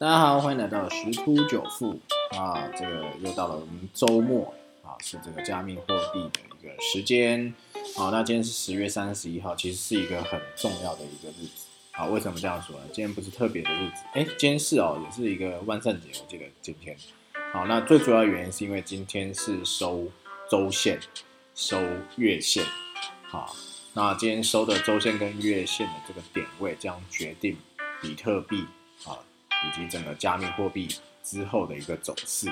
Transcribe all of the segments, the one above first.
大家好，欢迎来到十突九富啊！这个又到了我们周末啊，是这个加密货币的一个时间。好，那今天是十月三十一号，其实是一个很重要的一个日子啊。为什么这样说呢？今天不是特别的日子，哎，今天是哦，也是一个万圣节，我记得今天。好，那最主要原因是因为今天是收周线、收月线。好，那今天收的周线跟月线的这个点位，将决定比特币啊。以及整个加密货币之后的一个走势，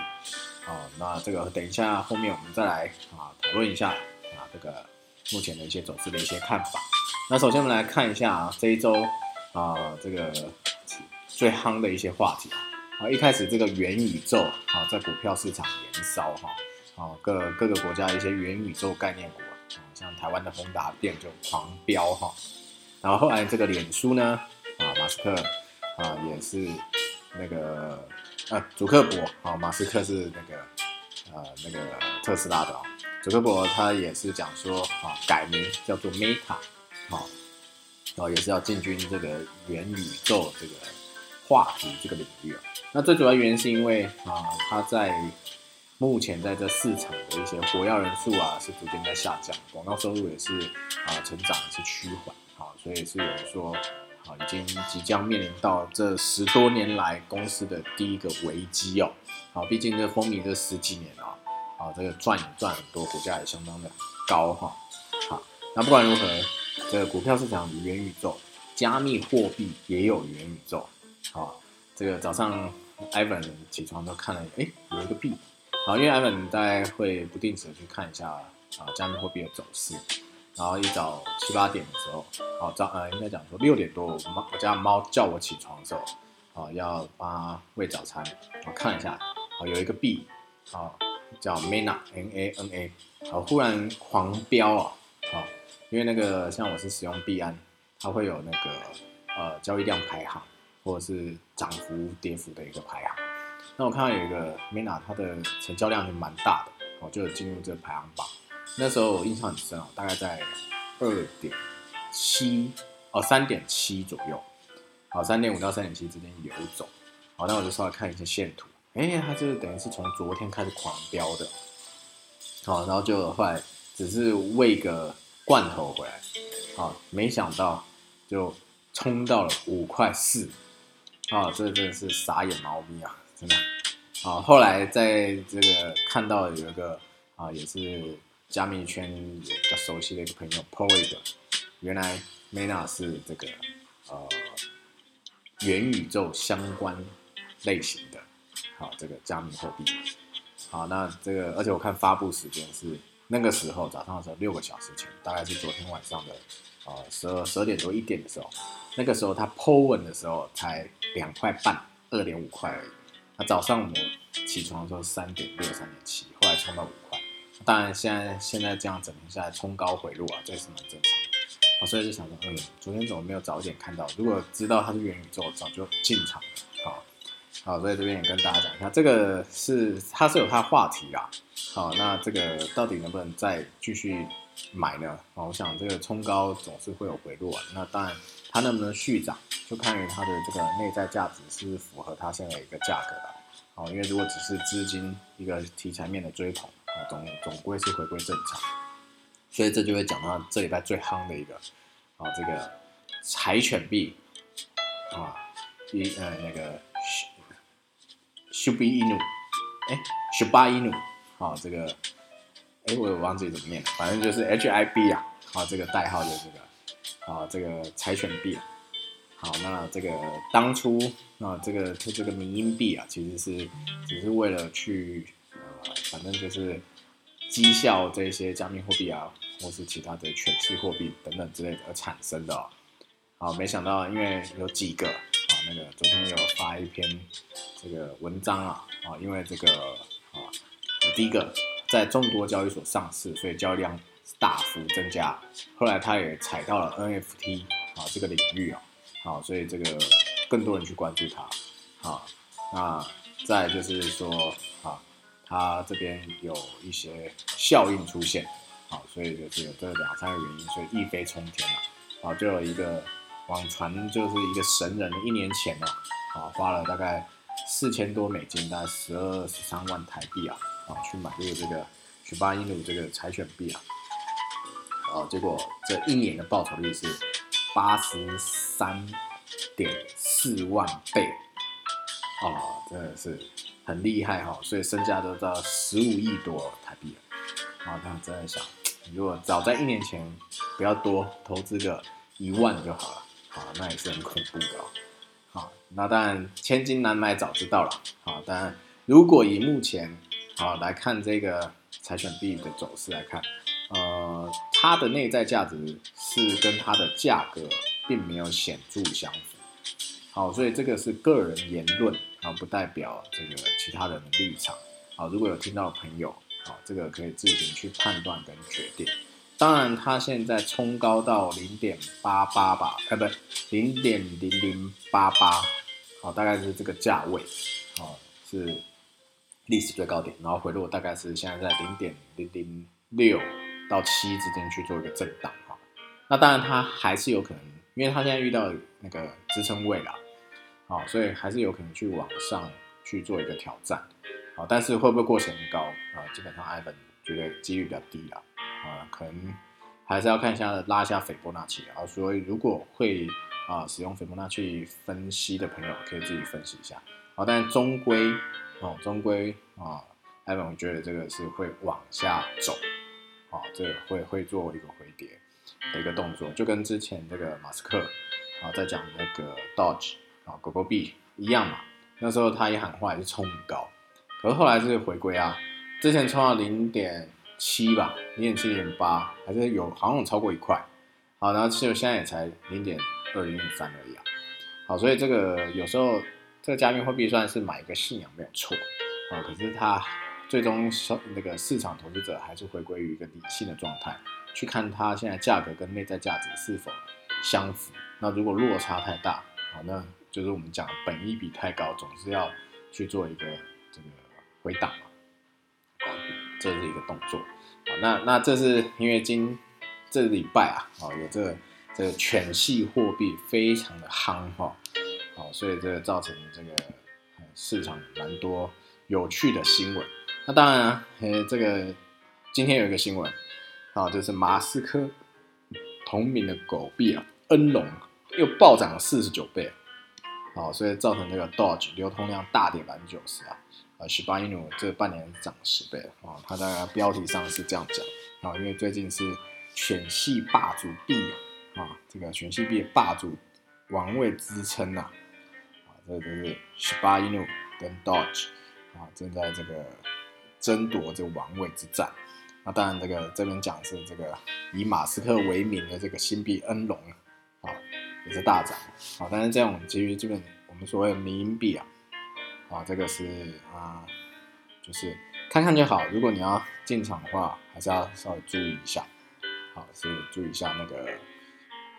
啊，那这个等一下后面我们再来啊讨论一下啊这个目前的一些走势的一些看法。那首先我们来看一下啊这一周啊这个最夯的一些话题啊，一开始这个元宇宙啊在股票市场燃烧哈，啊各各个国家一些元宇宙概念股啊，像台湾的宏达电就狂飙哈，然后后来这个脸书呢啊马斯克啊也是。那个啊，祖克伯啊，马斯克是那个呃那个特斯拉的啊，祖克伯他也是讲说啊，改名叫做 Meta，好，然后也是要进军这个元宇宙这个话题这个领域啊。那最主要原因是因为啊，他在目前在这市场的一些活跃人数啊是逐渐在下降，广告收入也是啊成长是趋缓，好，所以是有人说。啊，已经即将面临到这十多年来公司的第一个危机哦。好，毕竟这风靡这十几年啊，啊，这个赚也赚很多，股价也相当的高哈。好，那不管如何，这个股票市场元宇宙，加密货币也有元宇宙。好，这个早上 Ivan 起床都看了，哎，有一个币。好，因为 Ivan 大概会不定时去看一下啊，加密货币的走势。然后一早七八点的时候，哦早呃应该讲说六点多，我猫我家猫叫我起床的时候，哦要帮它喂早餐，我看一下，哦有一个币，哦叫 Mana N A N A，哦忽然狂飙啊，哦因为那个像我是使用币安，它会有那个呃交易量排行或者是涨幅跌幅的一个排行，那我看到有一个 Mana 它的成交量就蛮大的，哦就进入这个排行榜。那时候我印象很深哦，大概在二点七哦三点七左右，好三点五到三点七之间游走，好那我就稍微看一下线图，哎，它就是等于是从昨天开始狂飙的，好然后就后来只是喂个罐头回来，好没想到就冲到了五块四，啊这真的是傻眼猫咪啊，真的，好后来在这个看到有一个啊也是。加密圈也比较熟悉的一个朋友 p o i 的，原来 Mena 是这个呃元宇宙相关类型的，好这个加密货币，好那这个而且我看发布时间是那个时候早上的时候六个小时前，大概是昨天晚上的呃十二十二点多一点的时候，那个时候它 Po 稳的时候才两块半二点五块而已，那早上我起床的时候三点六三点七，后来冲到五。当然，现在现在这样整停下来，冲高回落啊，这也是蛮正常的。好，所以就想说，嗯，昨天怎么没有早一点看到？如果知道它是元宇宙，早就进场了。好，好，所以这边也跟大家讲一下，这个是它是有它话题啦。好，那这个到底能不能再继续买呢？哦，我想这个冲高总是会有回落啊，那当然它能不能续涨，就看于它的这个内在价值是不是符合它现在一个价格了。好，因为如果只是资金一个题材面的追捧。总总归是回归正常，所以这就会讲到这礼拜最夯的一个啊，这个柴犬币啊，一呃那个 Shubi Inu，哎，Shuba Inu，啊这个哎我也忘记怎么念了，反正就是 H I B 啊，啊这个代号就是这个啊这个柴犬币，好那这个当初啊这个它这个民音币啊，其实是只是为了去反正就是。绩效这些加密货币啊，或是其他的犬系货币等等之类的而产生的哦，好，没想到因为有几个啊，那个昨天有发一篇这个文章啊，啊，因为这个啊，第一个在众多交易所上市，所以交易量大幅增加，后来他也踩到了 NFT 啊这个领域啊，好，所以这个更多人去关注它，啊，那再就是说啊。它这边有一些效应出现，好，所以就是有这两三个原因，所以一飞冲天了，好，就有一个网传就是一个神人，一年前呢，啊花了大概四千多美金，大概十二十三万台币啊，啊去买入这个许巴伊努这个柴犬币啊，啊，结果这一年的报酬率是八十三点四万倍，啊，真的是很厉害哈，所以身价都到十五亿多台币了，啊，他真的想，如果早在一年前不要多投资个一万就好了，好，那也是很恐怖的。好，那当然千金难买早知道了，好，当然如果以目前好来看这个柴犬币的走势来看，呃，它的内在价值是跟它的价格并没有显著相符。好，所以这个是个人言论啊，不代表这个其他人的立场。好，如果有听到的朋友，好，这个可以自行去判断跟决定。当然，它现在冲高到零点八八吧，哎，不，零点零零八八，好，大概是这个价位，好，是历史最高点，然后回落大概是现在在零点零零六到七之间去做一个震荡，哈。那当然它还是有可能，因为它现在遇到那个支撑位了。好，所以还是有可能去往上去做一个挑战，好，但是会不会过前高啊？基本上艾本觉得几率比较低了，啊，可能还是要看一下拉一下斐波那契啊。所以如果会啊使用斐波那契分析的朋友，可以自己分析一下，好，但终归哦，终归啊，艾本我觉得这个是会往下走，啊，这个会会做一个回跌的一个动作，就跟之前这个马斯克啊在讲那个 Dodge。啊，狗狗币一样嘛，那时候他也喊话也是冲很高，可是后来是回归啊，之前冲到零点七吧，零点七零八，还是有好像有超过一块，好，然后其实现在也才零点二零点三而已啊，好，所以这个有时候这个加密货币算是买一个信仰没有错，啊，可是它最终那个市场投资者还是回归于一个理性的状态，去看它现在价格跟内在价值是否相符，那如果落差太大，好，那就是我们讲本益比太高，总是要去做一个这个回档嘛，这是一个动作，好，那那这是因为今这礼拜啊，哦，有这个这个犬系货币非常的夯哈，好，所以这个造成这个市场蛮多有趣的新闻。那当然啊，呃，这个今天有一个新闻，啊，就是马斯克同名的狗币啊，恩龙又暴涨了四十九倍。好，所以造成这个 Dodge 流通量大跌百分之九十啊，啊，十八一努这半年涨十倍了啊，它大概标题上是这样讲啊，因为最近是犬系霸主币啊，这个犬系币霸主王位支撑呐，啊，这个就是十八一努跟 Dodge 啊正在这个争夺这个王位之战，那当然这个这边讲是这个以马斯克为名的这个新币恩龙啊。也是大涨，好，但是这种基于基本我们所谓的民营币啊，啊，这个是啊，就是看看就好。如果你要进场的话，还是要稍微注意一下，好，是注意一下那个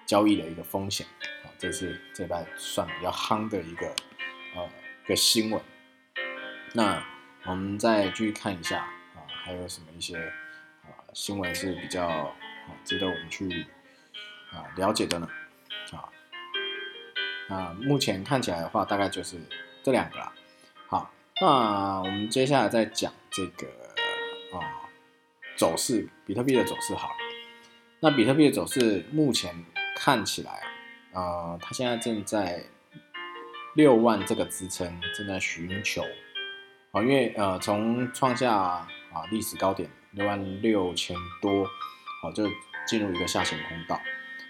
交易的一个风险。好，这是这拜算比较夯的一个呃一个新闻。那我们再继续看一下啊，还有什么一些啊新闻是比较啊值得我们去啊了解的呢？啊，目前看起来的话，大概就是这两个啦。好，那我们接下来再讲这个啊走势，比特币的走势。好，那比特币的走势目前看起来啊，呃，它现在正在六万这个支撑正在寻求啊，因为呃，从创下啊历史高点六万六千多，好，就进入一个下行通道，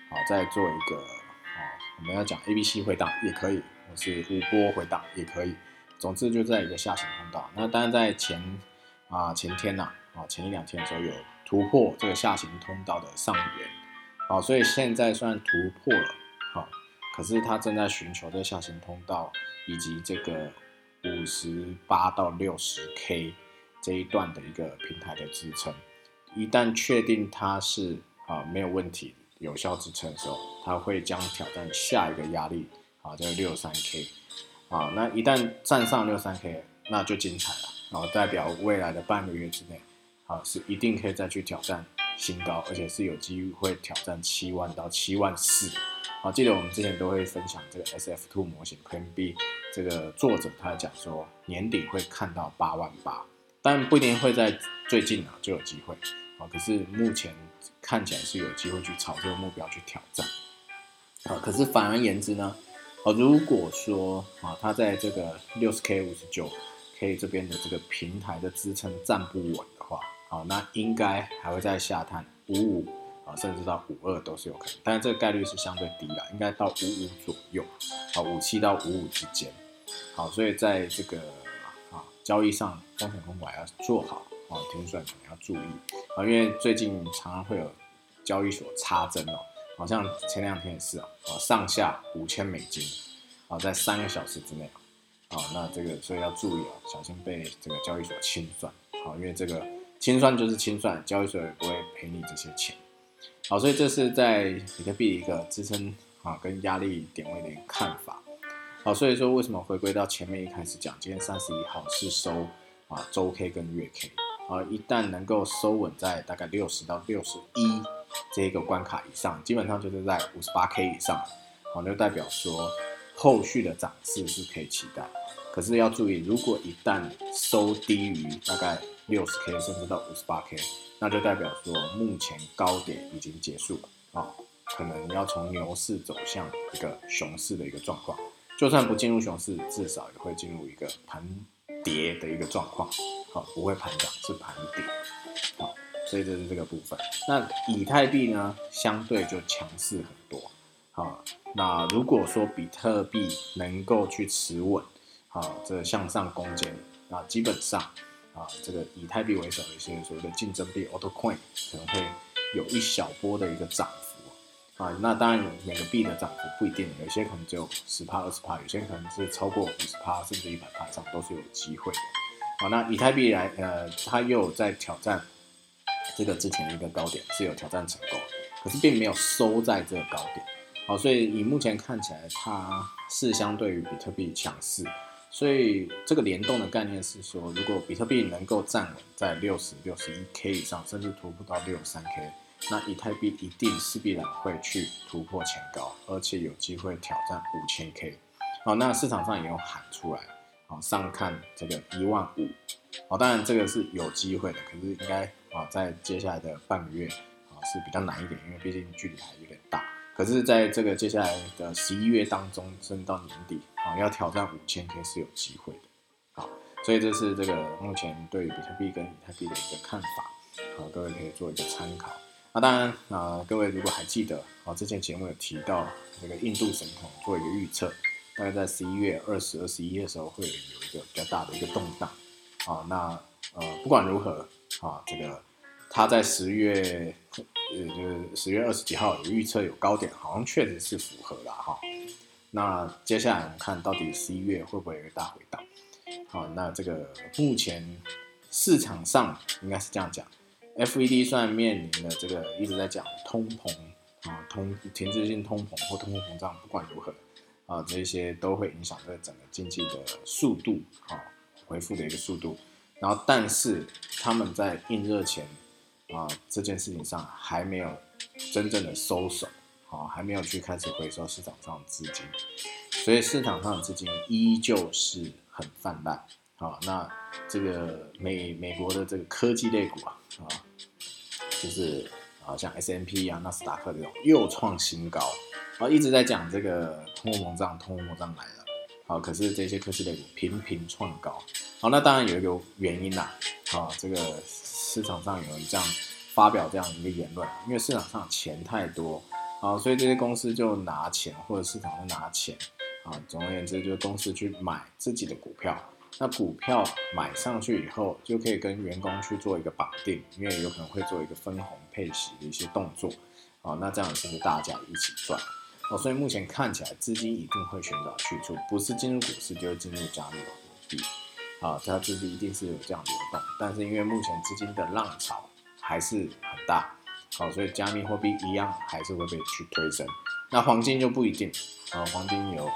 好，再做一个。我们要讲 A、B、C 回档也可以，或是五波回档也可以，总之就在一个下行通道。那当然在前啊前天呐啊前一两天的时候有突破这个下行通道的上缘，好，所以现在算突破了，好，可是它正在寻求这下行通道以及这个五十八到六十 K 这一段的一个平台的支撑，一旦确定它是啊没有问题。有效支撑的时候，它会将挑战下一个压力，啊，叫六三 K，啊，那一旦站上六三 K，那就精彩了，然后代表未来的半个月之内，啊，是一定可以再去挑战新高，而且是有机会挑战七万到七万四，好，记得我们之前都会分享这个 S F Two 模型 Plan B，这个作者他讲说年底会看到八万八，但不一定会在最近啊就有机会。啊，可是目前看起来是有机会去朝这个目标去挑战。啊，可是反而言之呢，啊，如果说啊，它在这个六十 K、五十九 K 这边的这个平台的支撑站不稳的话，好，那应该还会再下探五五啊，甚至到五二都是有可能，但是这个概率是相对低的，应该到五五左右，啊，五七到五五之间。好，所以在这个啊交易上风险控管要做好。啊，停损可能要注意啊，因为最近常常会有交易所插针哦，好像前两天也是哦，啊上下五千美金，啊在三个小时之内啊，那这个所以要注意哦，小心被这个交易所清算，好，因为这个清算就是清算，交易所也不会赔你这些钱，好，所以这是在比特币一个支撑啊跟压力点位的一个看法，好，所以说为什么回归到前面一开始讲，今天三十一号是收啊周 K 跟月 K。啊，一旦能够收稳在大概六十到六十一这个关卡以上，基本上就是在五十八 K 以上，好，那就代表说后续的涨势是可以期待。可是要注意，如果一旦收低于大概六十 K，甚至到五十八 K，那就代表说目前高点已经结束了啊，可能要从牛市走向一个熊市的一个状况。就算不进入熊市，至少也会进入一个盘。跌的一个状况，好，不会盘涨，是盘跌，好，所以这是这个部分。那以太币呢，相对就强势很多，好，那如果说比特币能够去持稳，好，这向上攻坚，那基本上，啊，这个以太币为首的一些所谓的竞争币 a u t o Coin 可能会有一小波的一个涨。啊，那当然每个币的涨幅不一定，有些可能只有十帕、二十帕，有些可能是超过五十帕，甚至一百帕以上都是有机会的。好，那以太币来，呃，它又在挑战这个之前的一个高点，是有挑战成功，可是并没有收在这个高点。好，所以以目前看起来，它是相对于比特币强势。所以这个联动的概念是说，如果比特币能够站稳在六十六十一 K 以上，甚至突破到六十三 K。那以太币一定势必然会去突破前高，而且有机会挑战五千 K。好，那市场上也有喊出来，好上看这个一万五。好，当然这个是有机会的，可是应该啊在接下来的半个月啊是比较难一点，因为毕竟距离还有点大。可是在这个接下来的十一月当中，甚至到年底啊要挑战五千 K 是有机会的。好，所以这是这个目前对比特币跟以太币的一个看法。好，各位可以做一个参考。那当然啊，各位如果还记得啊，之前节目有提到这个印度神童做一个预测，大概在十一月二十二十一的时候会有一个比较大的一个动荡啊。那呃不管如何啊，这个他在十月呃就是十月二十几号有预测有高点，好像确实是符合了哈。那接下来我们看到底十一月会不会有一个大回档？好，那这个目前市场上应该是这样讲。FED 算面临的这个一直在讲通膨啊，通停滞性通膨或通货膨胀，不管如何啊，这些都会影响这整个经济的速度啊，恢复的一个速度。然后，但是他们在印热钱啊这件事情上还没有真正的收手啊，还没有去开始回收市场上的资金，所以市场上的资金依旧是很泛滥。好，那这个美美国的这个科技类股啊，啊，就是啊，像 S M P 啊、纳斯达克这种又创新高，啊，一直在讲这个通货膨胀，通货膨胀来了，好，可是这些科技类股频频创高，好，那当然有一个原因啦，啊，这个市场上有人这样发表这样一个言论，因为市场上钱太多，啊，所以这些公司就拿钱或者市场就拿钱，啊，总而言之，就是公司去买自己的股票。那股票买上去以后，就可以跟员工去做一个绑定，因为有可能会做一个分红配息的一些动作，啊，那这样是不是大家一起赚？哦，所以目前看起来资金一定会寻找去处，不是进入股市，就是进入加密货币，啊，它资金一定是有这样流动，但是因为目前资金的浪潮还是很大，好，所以加密货币一样还是会被去推升，那黄金就不一定，啊，黄金有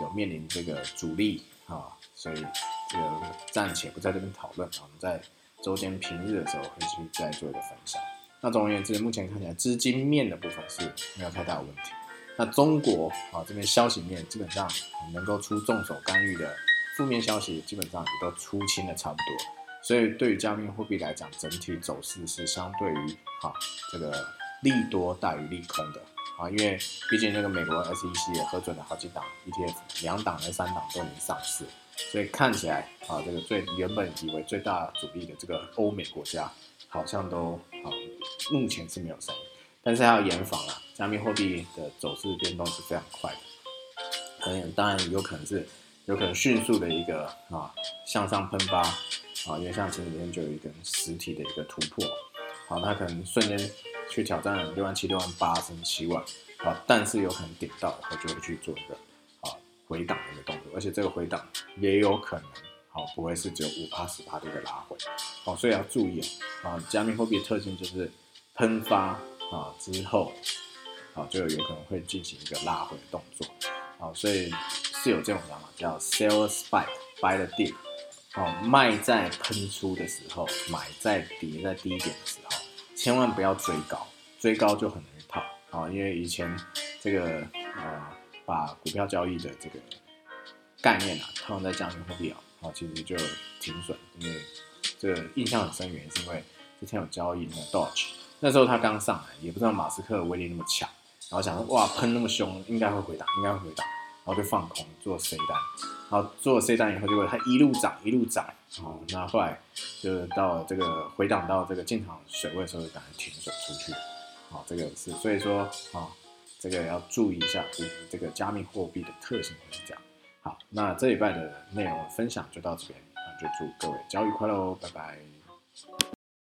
有面临这个阻力，啊，所以。这个暂且不在这边讨论，我们在周间平日的时候会去再做一个分享。那总而言之，目前看起来资金面的部分是没有太大的问题。那中国啊这边消息面基本上能够出重手干预的负面消息，基本上也都出清的差不多。所以对于加密货币来讲，整体走势是相对于哈这个利多大于利空的啊，因为毕竟那个美国 SEC 也核准了好几档 ETF，两档还三档都已经上市，所以看起来啊这个最原本以为最大主力的这个欧美国家好像都啊目前是没有声音，但是要严防啊，加密货币的走势变动是非常快的，可能当然有可能是有可能迅速的一个啊向上喷发。啊，因为像前几天就有一根实体的一个突破，好，它可能瞬间去挑战六万七、六万八甚至七万，好，但是有可能顶到我就会去做一个啊回档的一个动作，而且这个回档也有可能好不会是只有五趴十趴的一个拉回，好，所以要注意啊，加密货币的特性就是喷发啊之后，啊就有可能会进行一个拉回的动作，好，所以是有这种讲法叫 sell spike by the dip。哦，卖在喷出的时候，买在跌在低点的时候，千万不要追高，追高就很容易套啊。因为以前这个呃，把股票交易的这个概念啊，套用在加密货币啊，哦，其实就停损。因为这个印象很深远，是因为之前有交易那个 Doge，那时候他刚上来，也不知道马斯克威力那么强，然后想说哇，喷那么凶，应该会回档，应该会回档，然后就放空做 C 单。好，做 C 单以后，结果它一路涨，一路涨，好，那后来就是到这个回档到这个进场水位的时候，就赶快停损出去，好，这个是，所以说啊，这个要注意一下，就这个加密货币的特性会是这样。好，那这一拜的内容分享就到这边，那就祝各位交易快乐哦，拜拜。